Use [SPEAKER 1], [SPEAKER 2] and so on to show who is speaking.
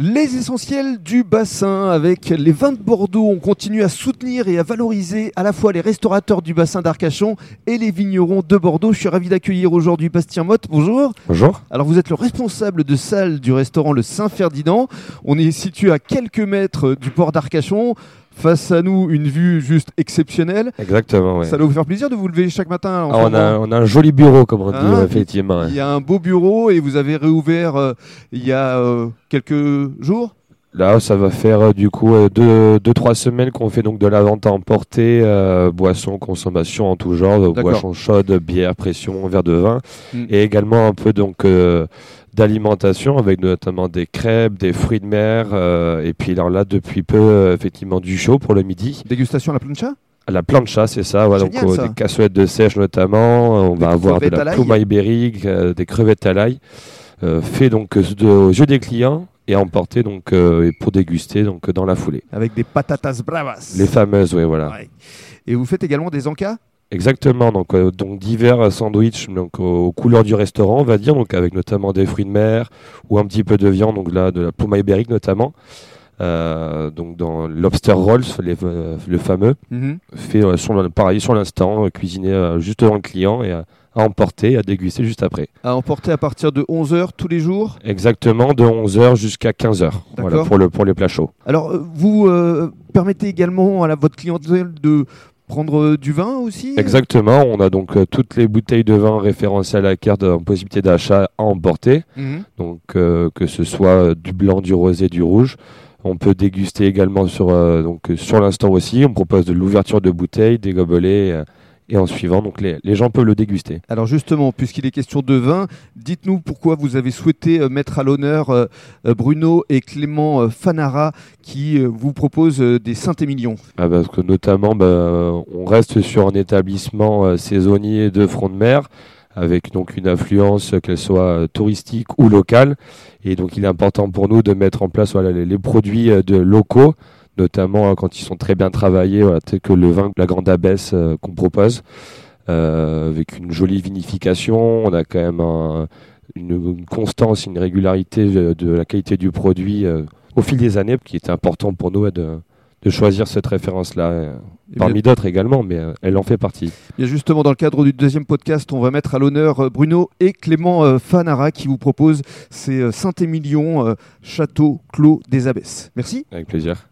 [SPEAKER 1] Les essentiels du bassin avec les vins de Bordeaux. On continue à soutenir et à valoriser à la fois les restaurateurs du bassin d'Arcachon et les vignerons de Bordeaux. Je suis ravi d'accueillir aujourd'hui Bastien Motte. Bonjour.
[SPEAKER 2] Bonjour.
[SPEAKER 1] Alors vous êtes le responsable de salle du restaurant Le Saint-Ferdinand. On est situé à quelques mètres du port d'Arcachon. Face à nous, une vue juste exceptionnelle.
[SPEAKER 2] Exactement, ouais.
[SPEAKER 1] Ça doit vous faire plaisir de vous lever chaque matin.
[SPEAKER 2] Ah, on, a, on a un joli bureau, comme on dit,
[SPEAKER 1] Hein,
[SPEAKER 2] ouais, effectivement.
[SPEAKER 1] Il y a un beau bureau et vous avez réouvert euh, il y a euh, quelques jours?
[SPEAKER 2] Là, ça va faire euh, du coup 2-3 deux, deux, trois semaines qu'on fait donc de la vente à emporter, euh, boissons, consommation en tout genre, euh, boissons chaudes, bière, pression, verre de vin,
[SPEAKER 1] Mm.
[SPEAKER 2] et également un peu donc euh, d'alimentation avec notamment des crêpes, des fruits de mer, euh, et puis alors là depuis peu euh, effectivement du chaud pour le midi.
[SPEAKER 1] Dégustation à la plancha?
[SPEAKER 2] À la plancha, c'est ça, ouais, donc euh,
[SPEAKER 1] ça.
[SPEAKER 2] des cassolettes de sèche notamment. On
[SPEAKER 1] Des
[SPEAKER 2] va avoir de
[SPEAKER 1] à
[SPEAKER 2] la pluma ibérique, des crevettes à l'ail, fait donc aux yeux des clients et emporté donc euh, et pour déguster donc dans la foulée.
[SPEAKER 1] avec des patatas bravas.
[SPEAKER 2] Les fameuses, oui, voilà.
[SPEAKER 1] Ouais. Et vous faites également des encas
[SPEAKER 2] Exactement, donc, euh, donc divers sandwichs donc, aux couleurs du restaurant, on va dire, donc avec notamment des fruits de mer ou un petit peu de viande, donc là de la pluma ibérique notamment. Euh, donc dans lobster rolls, les, euh, le fameux,
[SPEAKER 1] Mhm.
[SPEAKER 2] fait euh, sur le- pareil sur l'instant, cuisiné juste devant le client et à emporter, à déguster juste après.
[SPEAKER 1] À emporter à partir de 11h tous les jours?
[SPEAKER 2] Exactement, de 11h jusqu'à 15h, voilà,
[SPEAKER 1] D'accord.
[SPEAKER 2] pour, le, pour les plats chauds.
[SPEAKER 1] Alors, vous permettez également à la- votre clientèle de prendre euh, du vin aussi
[SPEAKER 2] Exactement, on a donc euh, toutes les bouteilles de vin référencées à la carte en possibilité d'achat à emporter,
[SPEAKER 1] Mhm.
[SPEAKER 2] donc euh, que ce soit euh, du blanc, du rosé, du rouge. On peut déguster également sur, euh, donc, euh, sur l'instant aussi. On propose de l'ouverture de bouteilles, des gobelets euh, et en suivant, donc les, les gens peuvent le déguster.
[SPEAKER 1] Alors justement, puisqu'il est question de vin, dites-nous pourquoi vous avez souhaité euh, mettre à l'honneur euh, euh, Bruno et Clément Fanara qui vous proposent des Saint-Émilion.
[SPEAKER 2] Ah, parce que notamment, bah, on reste sur un établissement saisonnier de front de mer, avec donc une influence, euh, qu'elle soit touristique ou locale. Et donc, il est important pour nous de mettre en place voilà, les, produits de locaux, notamment euh, quand ils sont très bien travaillés, voilà, tel que le vin, la grande abbesse euh, qu'on propose, euh, avec une jolie vinification. On a quand même un- une, une constance, une régularité euh, de la qualité du produit au fil des années, qui était important pour nous de, de choisir cette référence-là.
[SPEAKER 1] Et
[SPEAKER 2] Parmi d'autres également, mais elle en fait partie.
[SPEAKER 1] justement, dans le cadre du deuxième podcast, on va mettre à l'honneur Bruno et Clément Fanara qui vous proposent ces Saint-Émilion Château Clos des Abbesses. Merci.
[SPEAKER 2] Avec plaisir.